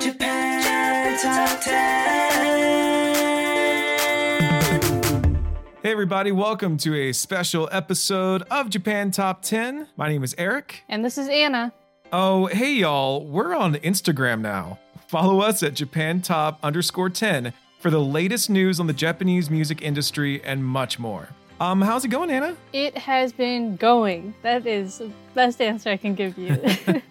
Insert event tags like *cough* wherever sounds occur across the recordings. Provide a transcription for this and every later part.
Japan Top 10. Hey, everybody, welcome to a special episode of Japan Top 10. My name is Eric. And this is Anna. Oh, hey, y'all, we're on Instagram now. Follow us at Japan Top underscore 10 for the latest news on the Japanese music industry and much more. Um, how's it going, Anna? It has been going. That is the best answer I can give you. *laughs*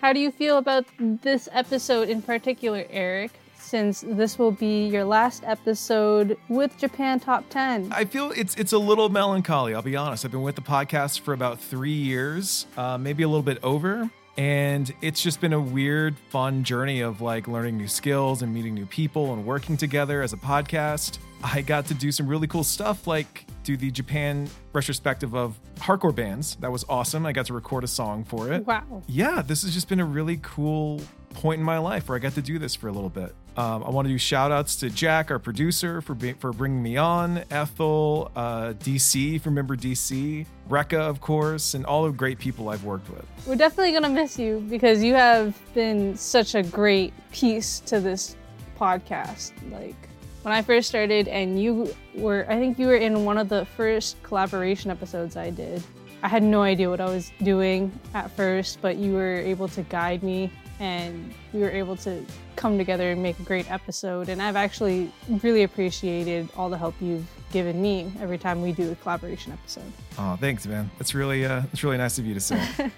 How do you feel about this episode in particular, Eric? Since this will be your last episode with Japan Top 10. I feel it's it's a little melancholy. I'll be honest. I've been with the podcast for about three years, uh, maybe a little bit over, and it's just been a weird, fun journey of like learning new skills and meeting new people and working together as a podcast. I got to do some really cool stuff, like do the Japan retrospective of hardcore bands. That was awesome. I got to record a song for it. Wow. Yeah, this has just been a really cool point in my life where I got to do this for a little bit. Um, I want to do shout outs to Jack, our producer, for be- for bringing me on, Ethel, uh, DC, for member DC, Rekka, of course, and all the great people I've worked with. We're definitely going to miss you because you have been such a great piece to this podcast. Like, when I first started, and you were, I think you were in one of the first collaboration episodes I did. I had no idea what I was doing at first, but you were able to guide me and we were able to come together and make a great episode. And I've actually really appreciated all the help you've given me every time we do a collaboration episode. Oh, thanks, man. That's really uh, that's really nice of you to say. *laughs*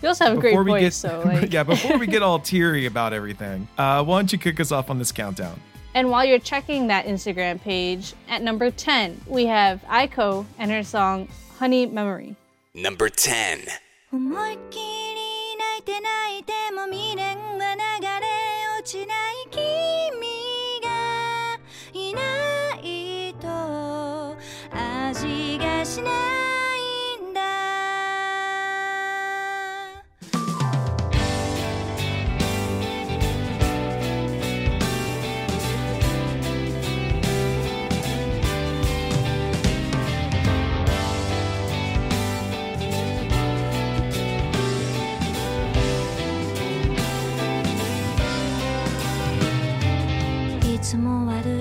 You also have a great Before we voice, get, so *laughs* like. yeah, before we get all *laughs* teary about everything, uh, why don't you kick us off on this countdown? And while you're checking that Instagram page, at number 10, we have Aiko and her song Honey Memory. Number 10. 思いっきり泣いて泣いても未練は流れ落ちない つも悪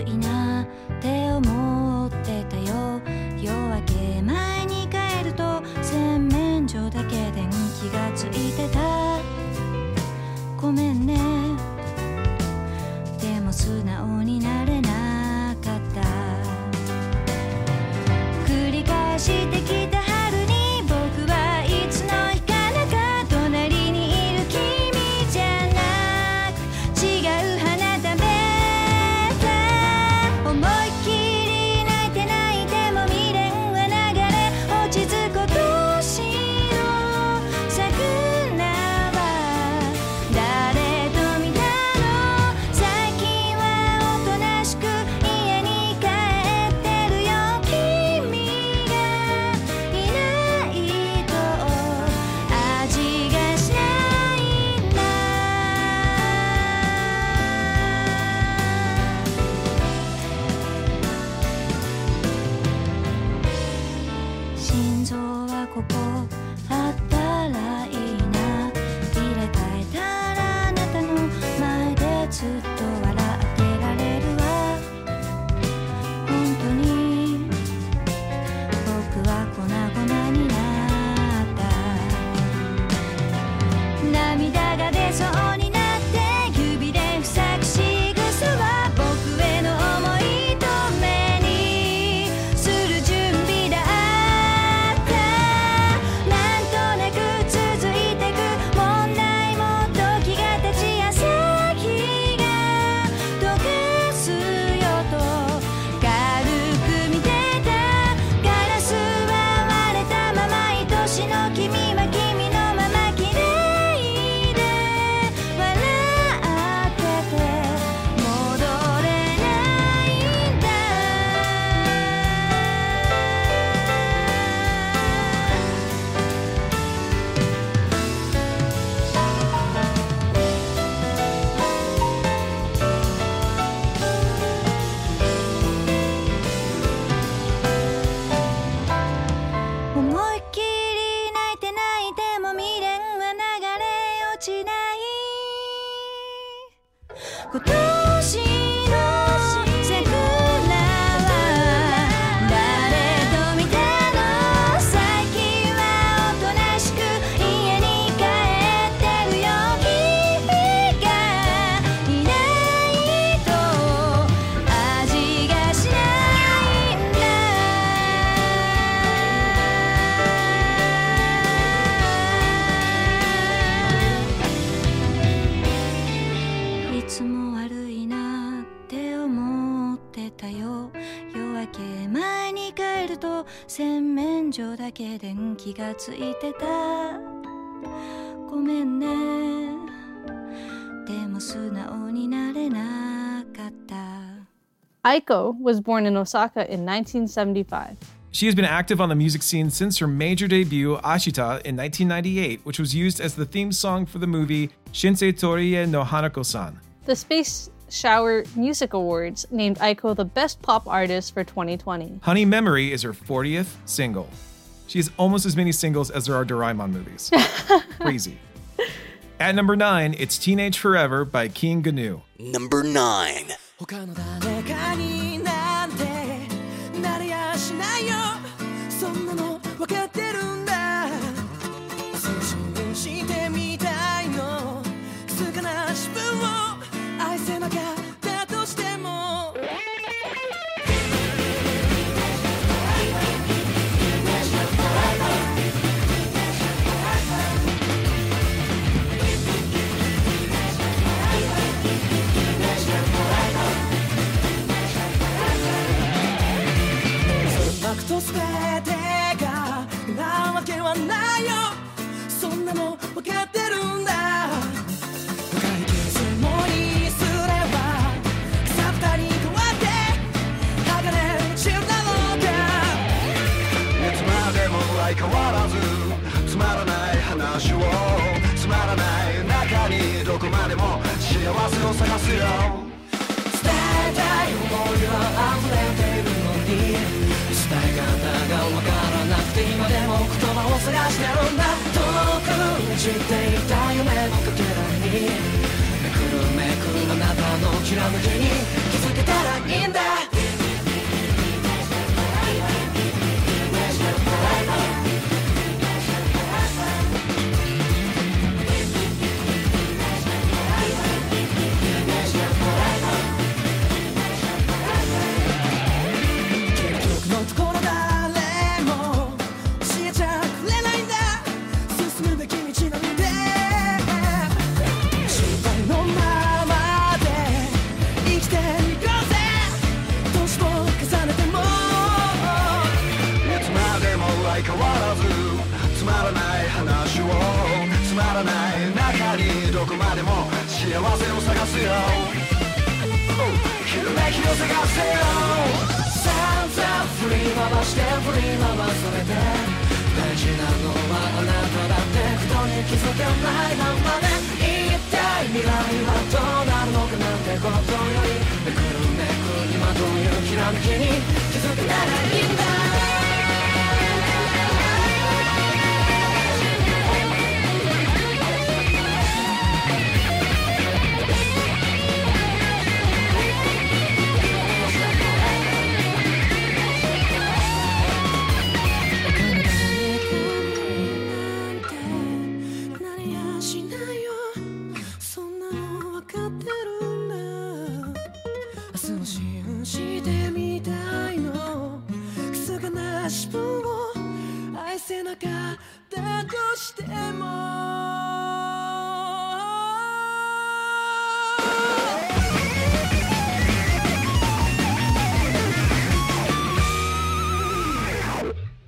ここ。Aiko was born in Osaka in 1975. She has been active on the music scene since her major debut, Ashita, in 1998, which was used as the theme song for the movie Shinsei Toire no Hanako san. The Space Shower Music Awards named Aiko the Best Pop Artist for 2020. Honey Memory is her 40th single. She has almost as many singles as there are Doraemon movies. *laughs* Crazy. At number nine, it's Teenage Forever by King Gnu. Number 9. そんなの分かってるんだ。解決もにすれば草二に変わって鋼に散るだろうか。いつまでも相変わらずつまらない話をつまらない中にどこまでも幸せを探すよ。伝えたい思いは溢れているのに。伝え方がわからなくて今でも言葉を探してるんだじていた夢のかけらに。めくるめくるあなたのきらめきに気づけたらいいんだ。つまらない中にどこまでも幸せを探すよ。ひらめきを探せよ。散々振り回して振り回されて。大事なのはあなただって。ことに気づけないままで一体未来はどうなるのかなんてことより。めくるめく今どういうきらめきに気づけたらいいんだ。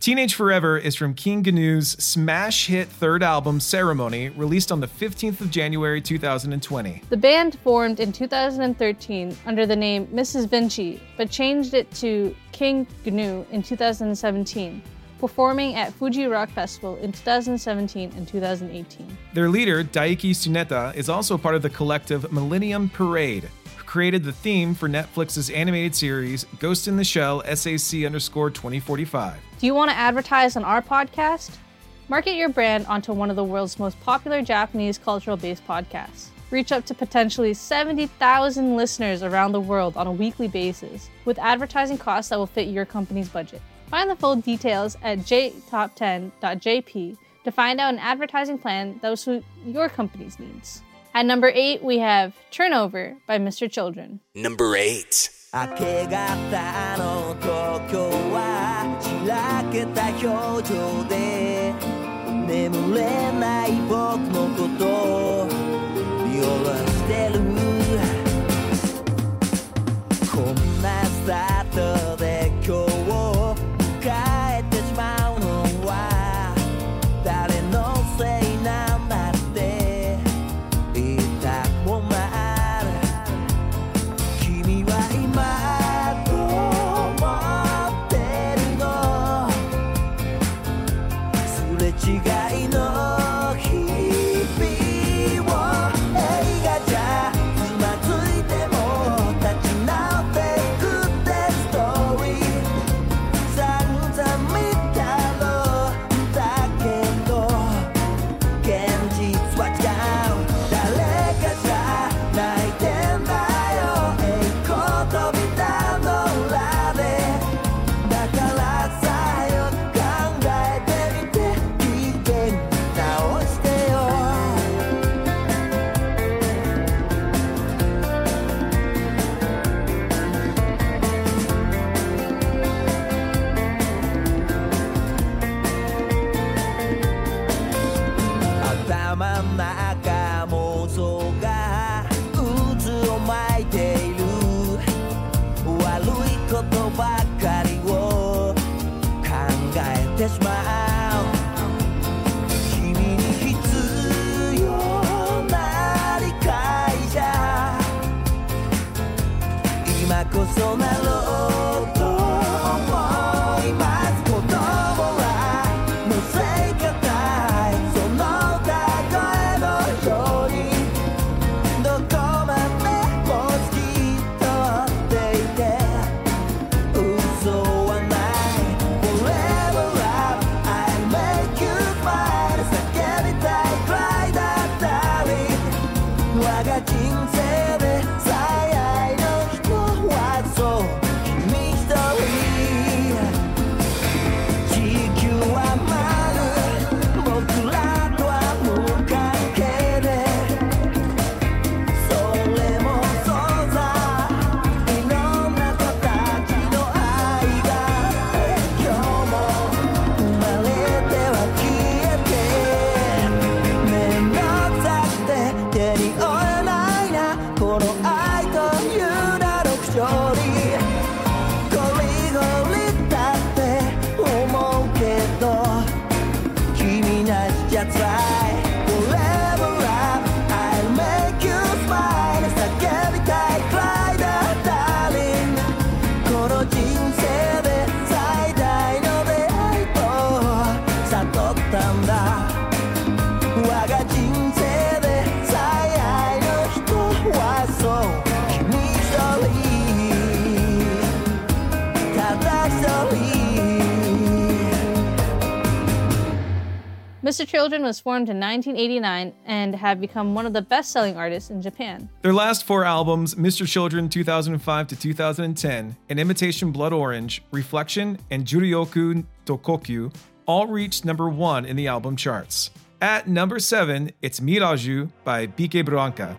Teenage Forever is from King Gnu's smash hit third album, Ceremony, released on the 15th of January 2020. The band formed in 2013 under the name Mrs. Vinci, but changed it to King GNU in 2017, performing at Fuji Rock Festival in 2017 and 2018. Their leader, Daiki Tsuneta, is also part of the collective Millennium Parade, who created the theme for Netflix's animated series Ghost in the Shell SAC underscore 2045. Do you want to advertise on our podcast? Market your brand onto one of the world's most popular Japanese cultural based podcasts. Reach up to potentially 70,000 listeners around the world on a weekly basis with advertising costs that will fit your company's budget. Find the full details at jtop10.jp to find out an advertising plan that will suit your company's needs. At number eight, we have Turnover by Mr. Children. Number eight. た表情で眠れない僕のこと今こそなろう Mr. Children was formed in 1989 and have become one of the best selling artists in Japan. Their last four albums, Mr. Children 2005 to 2010, and Imitation Blood Orange, Reflection, and Juryoku to Kokyu, all reached number one in the album charts. At number seven, it's Miraju by Vickeblanka.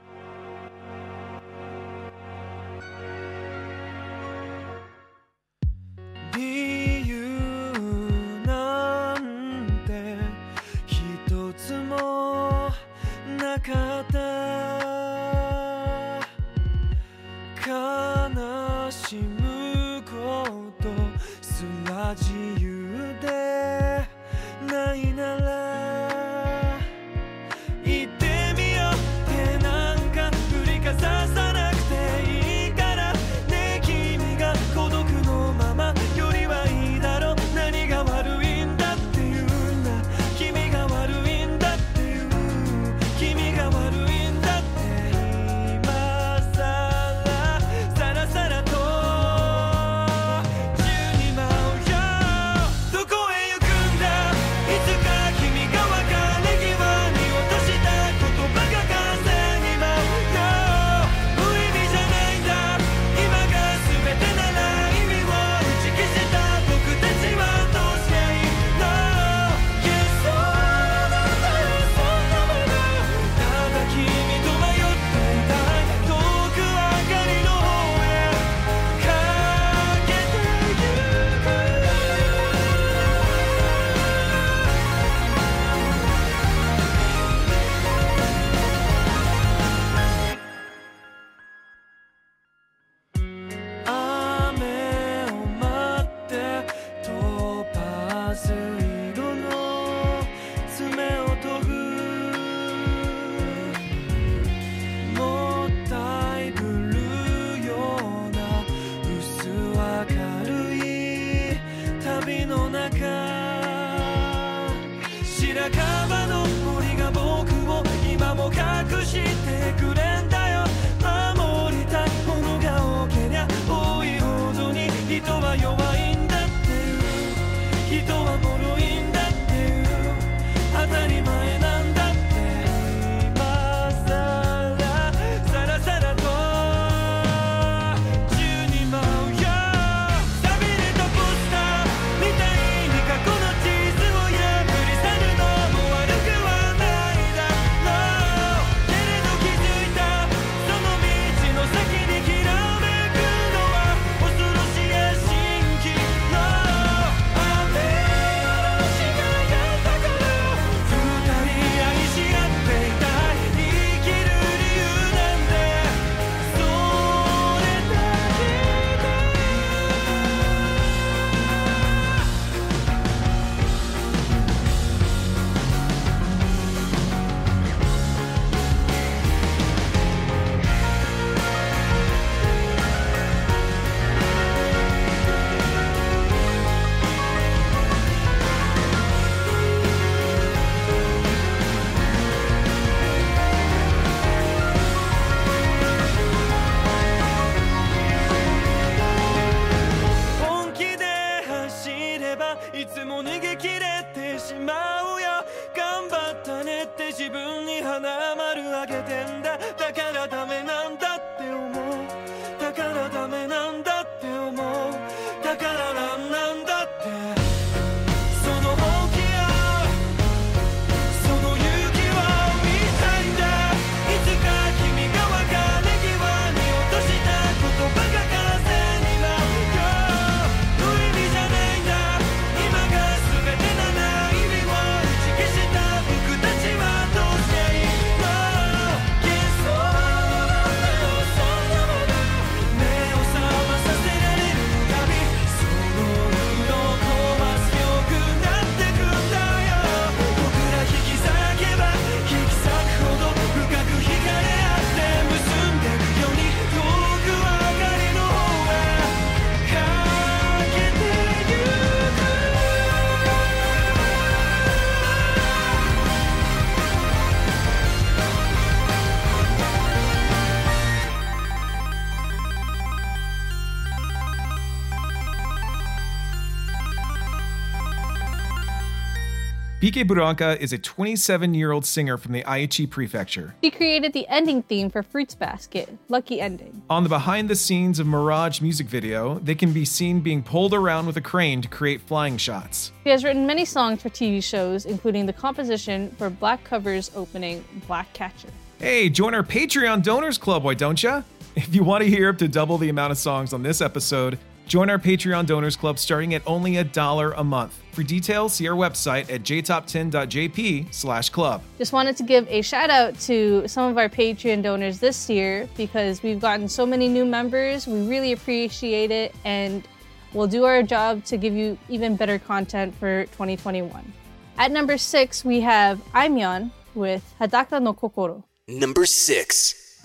Vickeblanka is a 27 year old singer from the Aichi Prefecture. She created the ending theme for Fruits Basket, Lucky Ending. On the behind the scenes of Mirage music video, they can be seen being pulled around with a crane to create flying shots. She has written many songs for TV shows, including the composition for Black Clover's opening, Black Catcher. Hey, join our Patreon Donors Club, why don't ya? If you want to hear up to double the amount of songs on this episode, join our Patreon Donors Club starting at only a dollar a month. For details, see our website at jtop10.jp slash club. Just wanted to give a shout out to some of our Patreon donors this year because we've gotten so many new members. We really appreciate it and we'll do our job to give you even better content for 2021. At number six, we have Aimyon with Hadaka no Kokoro. Number 6.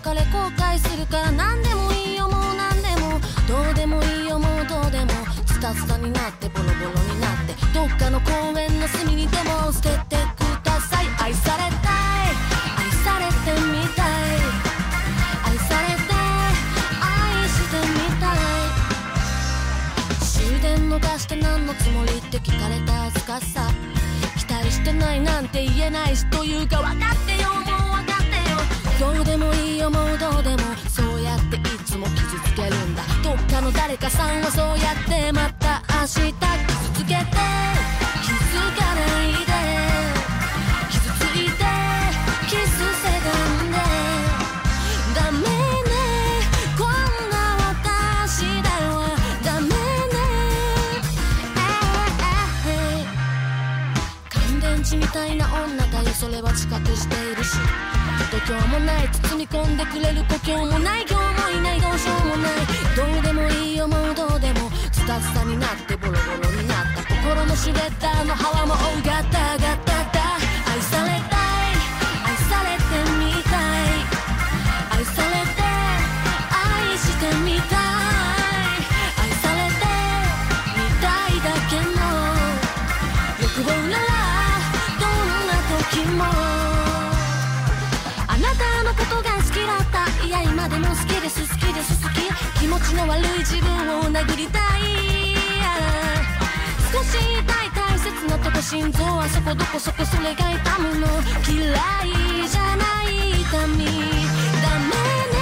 かれ後悔するから何でもいいよもう何でもどうでもいいよもうどうでもスタスタになってボロボロになってどっかの公園の隅にでも捨ててください。愛されたい愛されてみたい。愛されて愛してみたい。終電逃して何のつもりって聞かれた恥ずかしさ。期待してないなんて言えないしというか分かってどうでもいいよもうどうでもそうやっていつも傷つけるんだどっかの誰かさんはそうやってまた明日傷つけて気づかないで傷ついてキスせがんでダメねこんな私ではダメね乾電池みたいな女だよそれは自覚しているし度胸もない包み込んでくれる故郷もない今日もいないどうしようもない。どうでもいい思うどうでもスタスタになってボロボロになった心のシュレッダーの幅もうガタガタだ愛された。今でも好きです好きです好き気持ちの悪い自分を殴りたい。少し痛い大切なとこ心臓はそこどこそこそれが痛むの。嫌いじゃない痛みダメね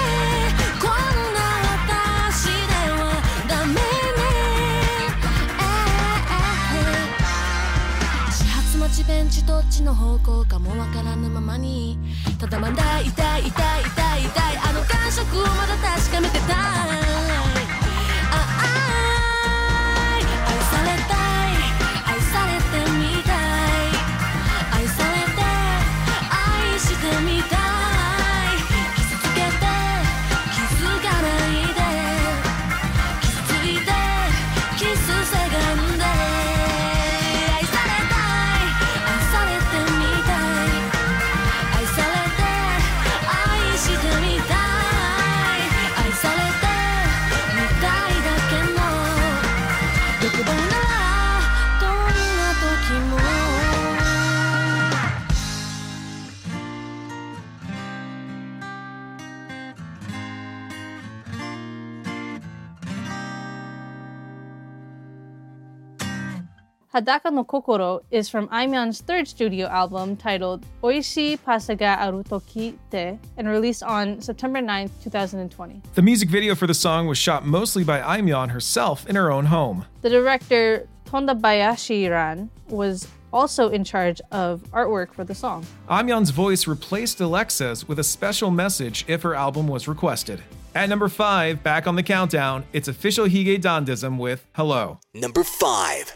ちベンチどっちの方向かもわからぬままに。ただまだ痛い痛い痛い痛い。あの感触をまだ確かめてた。Hadaka no Kokoro is from Aimyon's third studio album titled Oishi Pasaga Arutoki Te and released on September 9th, 2020. The music video for the song was shot mostly by Aimyon herself in her own home. The director Tonda Bayashi-ran was also in charge of artwork for the song. Aimyon's voice replaced Alexa's with a special message if her album was requested. At number 5, back on the countdown, it's official Hige Dandism with Hello. Number 5.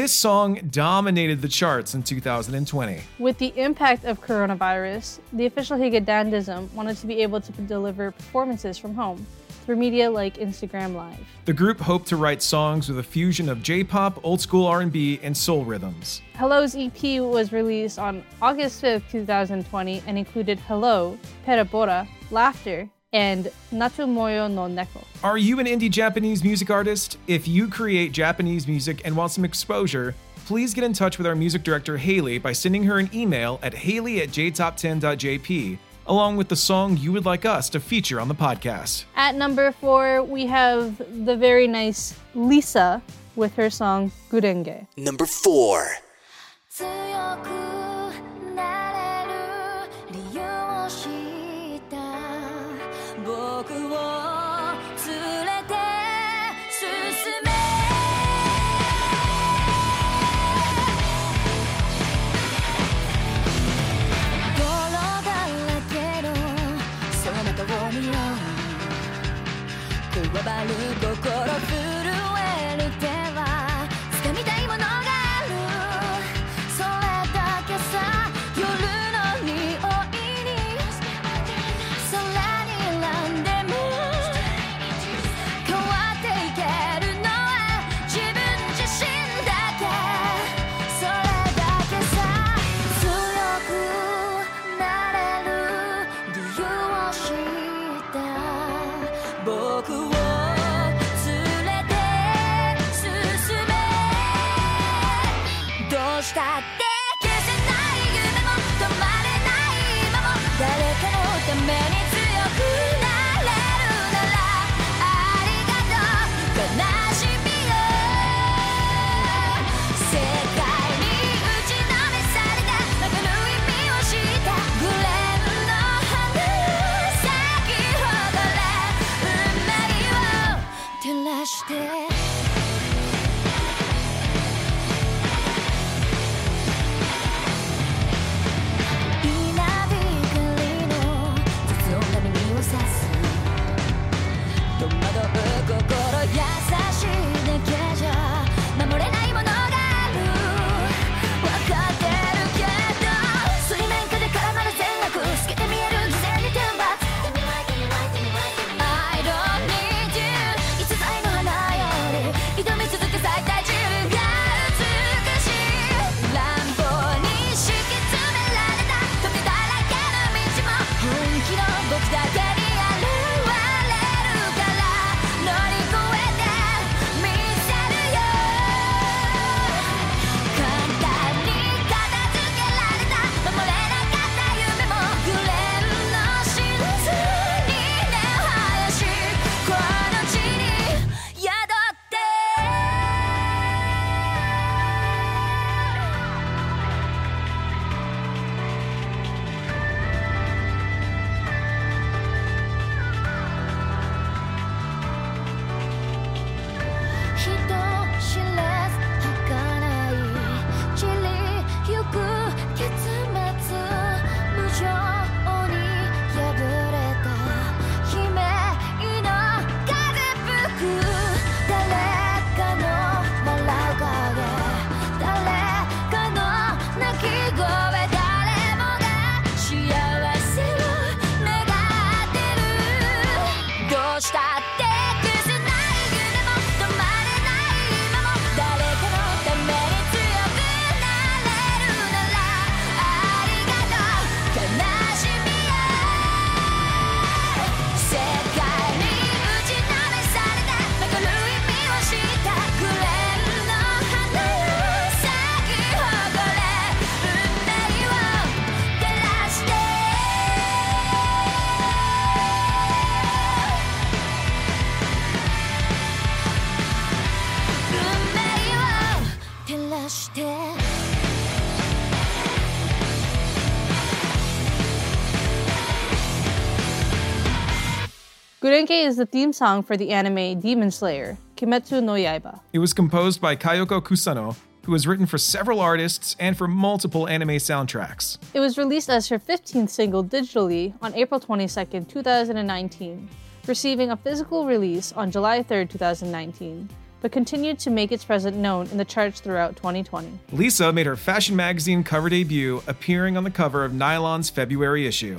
This song dominated the charts in 2020. With the impact of coronavirus, the official Hige Dandism wanted to be able to deliver performances from home through media like Instagram Live. The group hoped to write songs with a fusion of J-pop, old school R&B, and soul rhythms. Hello's EP was released on August 5th, 2020 and included Hello, Parabola, Laughter, and Natsumoyo no Neko. Are you an indie Japanese music artist? If you create Japanese music and want some exposure, please get in touch with our music director Haley by sending her an email at haley at jtop10.jp along with the song you would like us to feature on the podcast. At number four, we have the very nice Lisa with her song Gurenge. Number four. 僕は Gurenge is the theme song for the anime Demon Slayer, Kimetsu no Yaiba. It was composed by Kayoko Kusano, who has written for several artists and for multiple anime soundtracks. It was released as her 15th single digitally on April 22, 2019, receiving a physical release on July 3, 2019 but continued to make its presence known in the charts throughout 2020. Lisa made her fashion magazine cover debut, appearing on the cover of Nylon's February issue.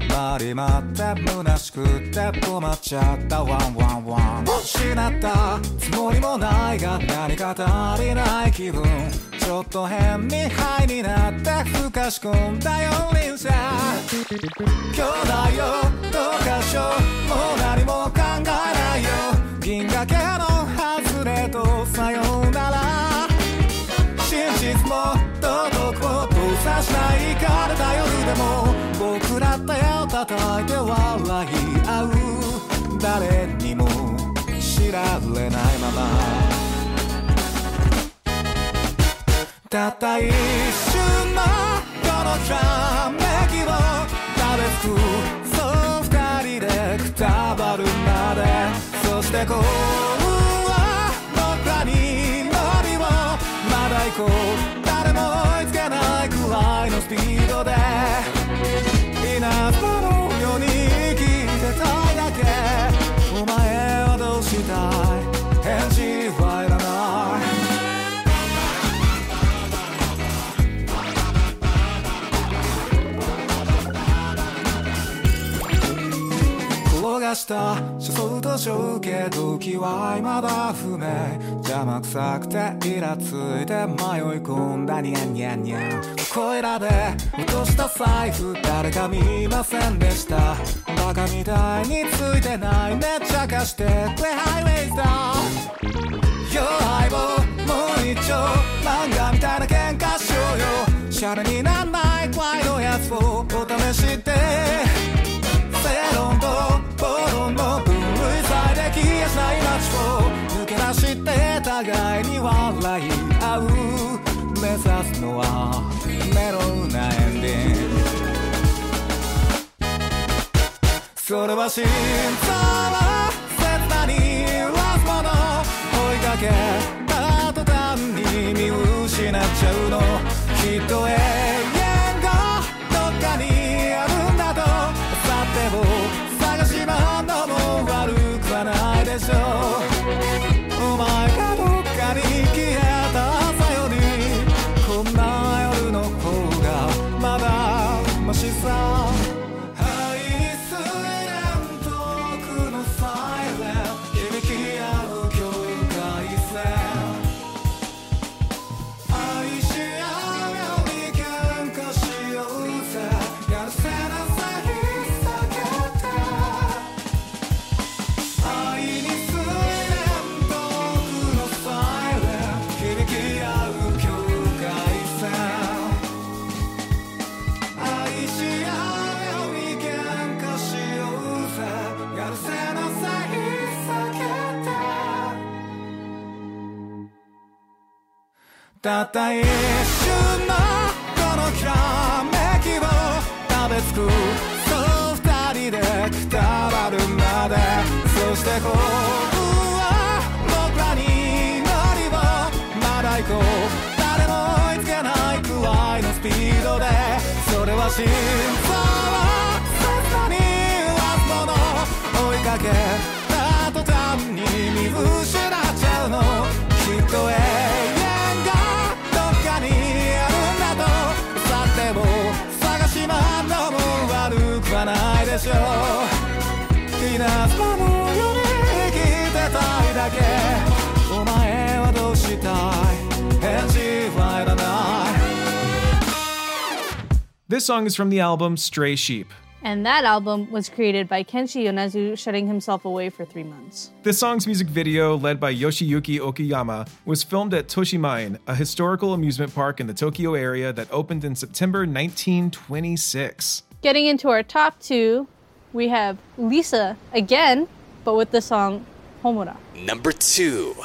り回って虚しくって困っちゃった。ワンワンワン失った。つもりもないが何か足りない気分ちょっと変にハイになってふかし込んだ四輪車兄弟よどうかしようもう何も考えないよ銀河系の外れとさようなら真実もさしないからだ夜でも僕ら手を叩いて笑い合う。誰にも知られないまま。たった一瞬のした。初相と小受け時は未だ不明。邪魔くさくてイラついて迷い込んだニャンニャンニャン。ここいらで落とした財布誰か見ませんでした。バカみたいについてないめっちゃ貸してくれハイウェイだよ相棒もう一丁漫画みたいな喧嘩しようよ。シャレになんない怖いのやつをお試しでを抜け出して互いに笑い合う。目指すのはメロウなエンディングそれは心臓は切なにラスもの追いかけ。た途端に見失っちゃうの。きっ song is from the album Stray Sheep. And that album was created by Kenshi Yonezu shutting himself away for three months. This song's music video, led by Yoshiyuki Okuyama, was filmed at Toshimaen, a historical amusement park in the Tokyo area that opened in September 1926. Getting into our top two, we have Lisa again, but with the song Homura. Number two.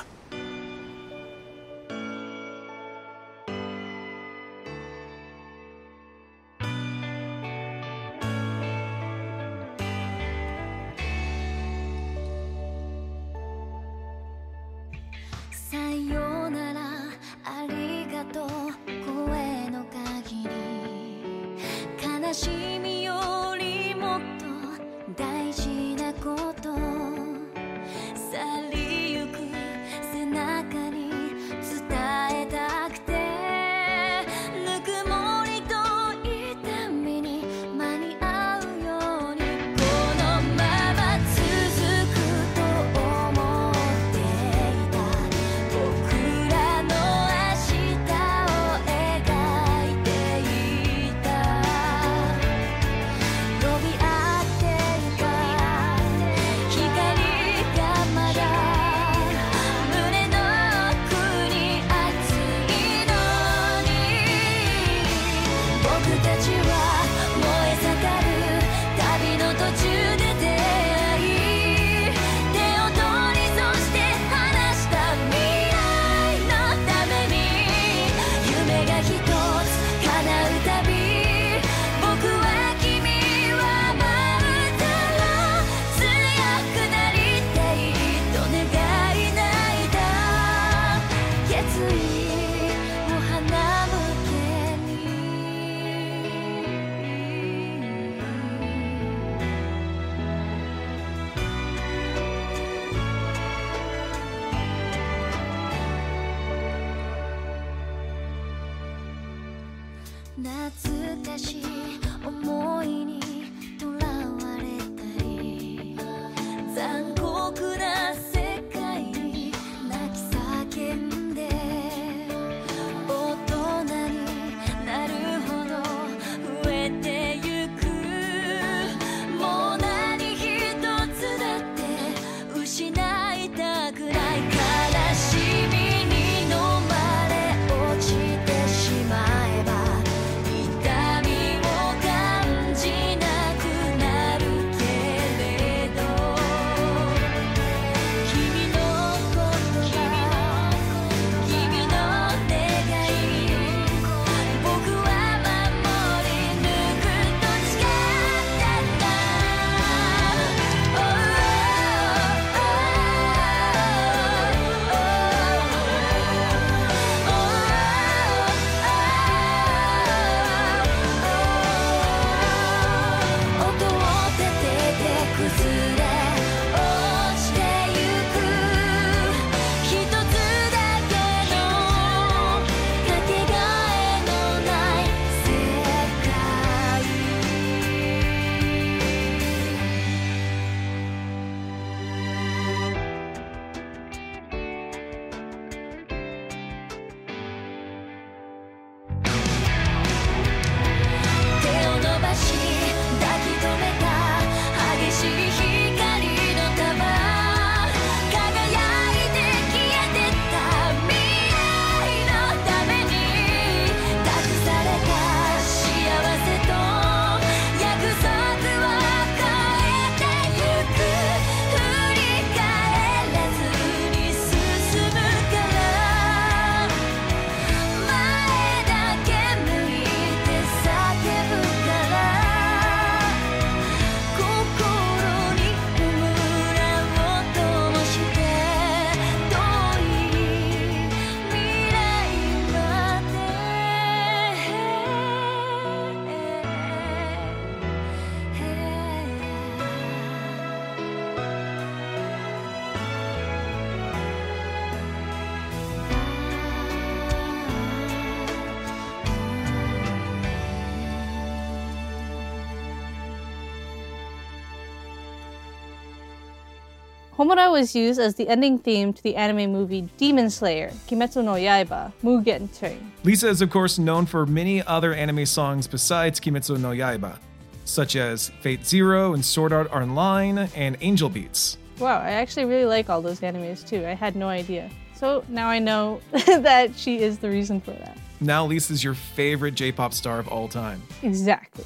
Homura was used as the ending theme to the anime movie Demon Slayer, Kimetsu no Yaiba, Mugen Train. Lisa is, of course, known for many other anime songs besides Kimetsu no Yaiba, such as Fate Zero and Sword Art Online and Angel Beats. Wow, I actually really like all those animes too. I had no idea. So now I know *laughs* that she is the reason for that. Now Lisa's your favorite J pop star of all time. Exactly.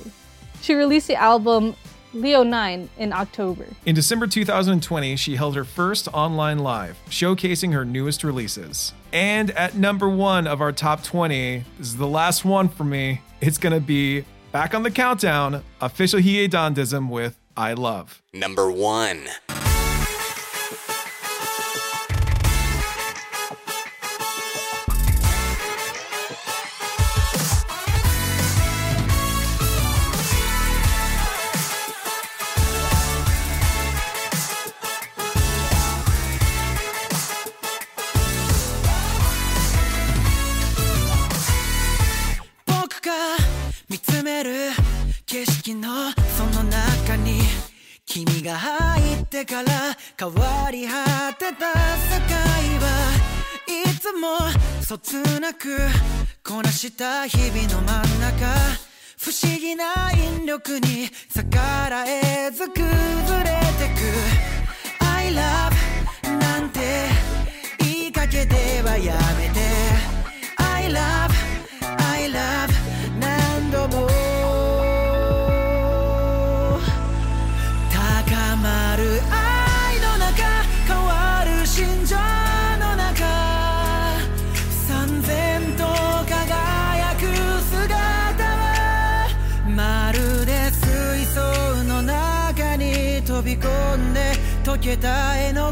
She released the album Leo 9 in October. In December 2020, she held her first online live, showcasing her newest releases. And at number one of our top 20, this is the last one for me. It's going to be back on the countdown official Hige Dandism with I Love. Number one. てから変わり果てた世界はいつもそつなくこなした日々の真ん中不思議な引力に逆らえず崩れてく I love なんて言いかけてはやめて I love けた絵の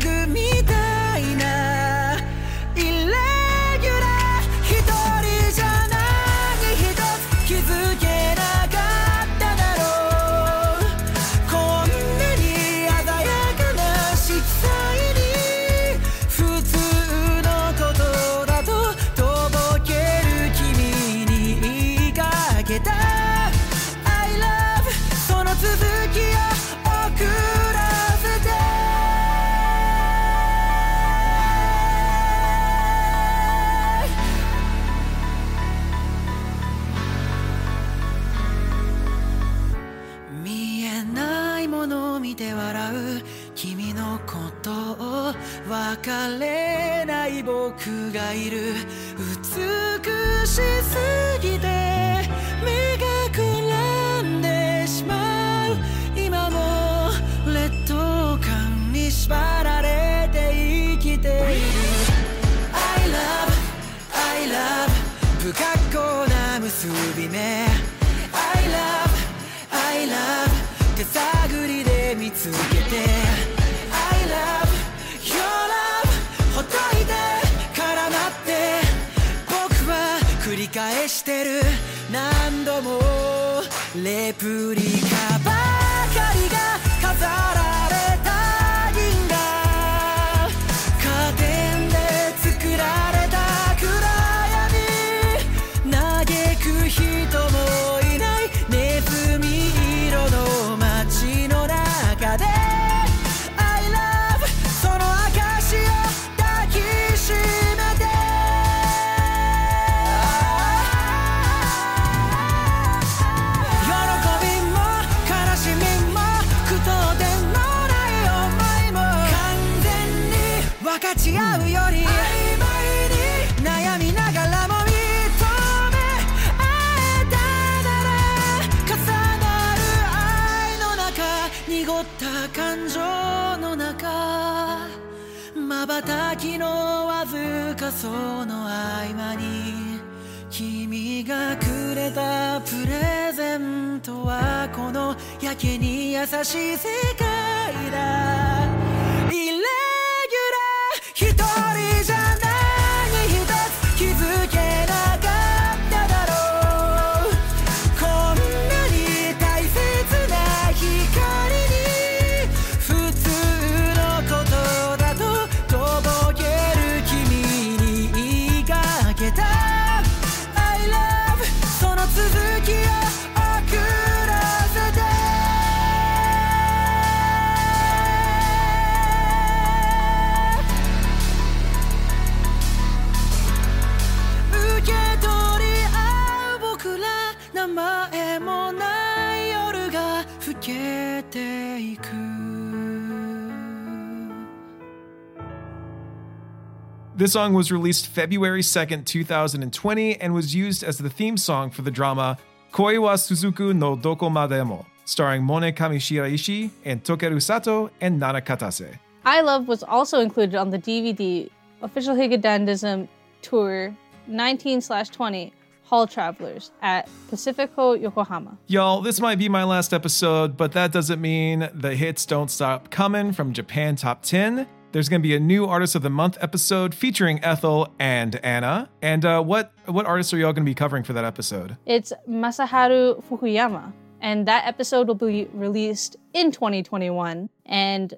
This song was released February 2nd, 2020, and was used as the theme song for the drama Koi wa Tsuzuku no Dokomademo, starring Mone Kamishiraishi and Takeru Sato and Nana Katase. I Love was also included on the DVD Official Hige Dandism Tour 19 20, Hall Travelers at Pacifico Yokohama. Y'all, this might be my last episode, but that doesn't mean the hits don't stop coming from Japan Top 10. There's going to be a new Artist of the Month episode featuring Ethel and Anna. And uh, what what artists are y'all going to be covering for that episode? It's Masaharu Fukuyama, and that episode will be released in 2021. And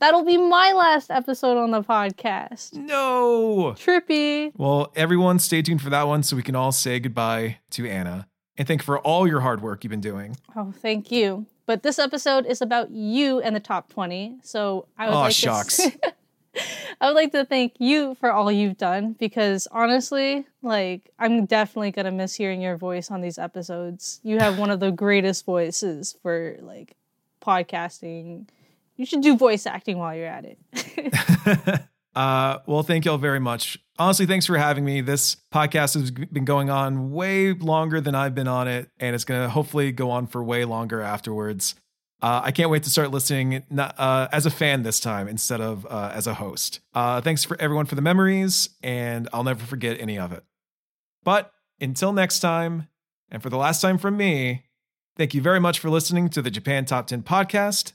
That'll be my last episode on the podcast. No. Trippy. Well, everyone, stay tuned for that one so we can all say goodbye to Anna. And thank you for all your hard work you've been doing. Oh, thank you. But this episode is about you and the top 20. So I would Aw, like shucks. to *laughs* I would like to thank you for all you've done because honestly, like I'm definitely going to miss hearing your voice on these episodes. You have one of the greatest voices for like podcasting. You should do voice acting while you're at it. *laughs* *laughs* Uh, well, thank y'all very much. Honestly, thanks for having me. This podcast has been going on way longer than I've been on it, and it's going to hopefully go on for way longer afterwards. Uh, I can't wait to start listening uh, as a fan this time instead of uh, as a host. Uh, thanks for everyone for the memories, and I'll never forget any of it. But until next time, and for the last time from me, thank you very much for listening to the Japan Top 10 podcast.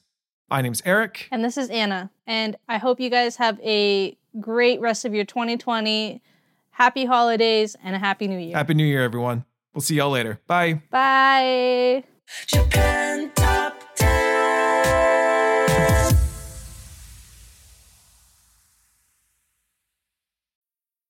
My name's Eric. and this is Anna. And I hope you guys have a great rest of your 2020. Happy holidays and a happy new year. Happy New Year, everyone. We'll see y'all later. Bye. Bye. Japan Top 10.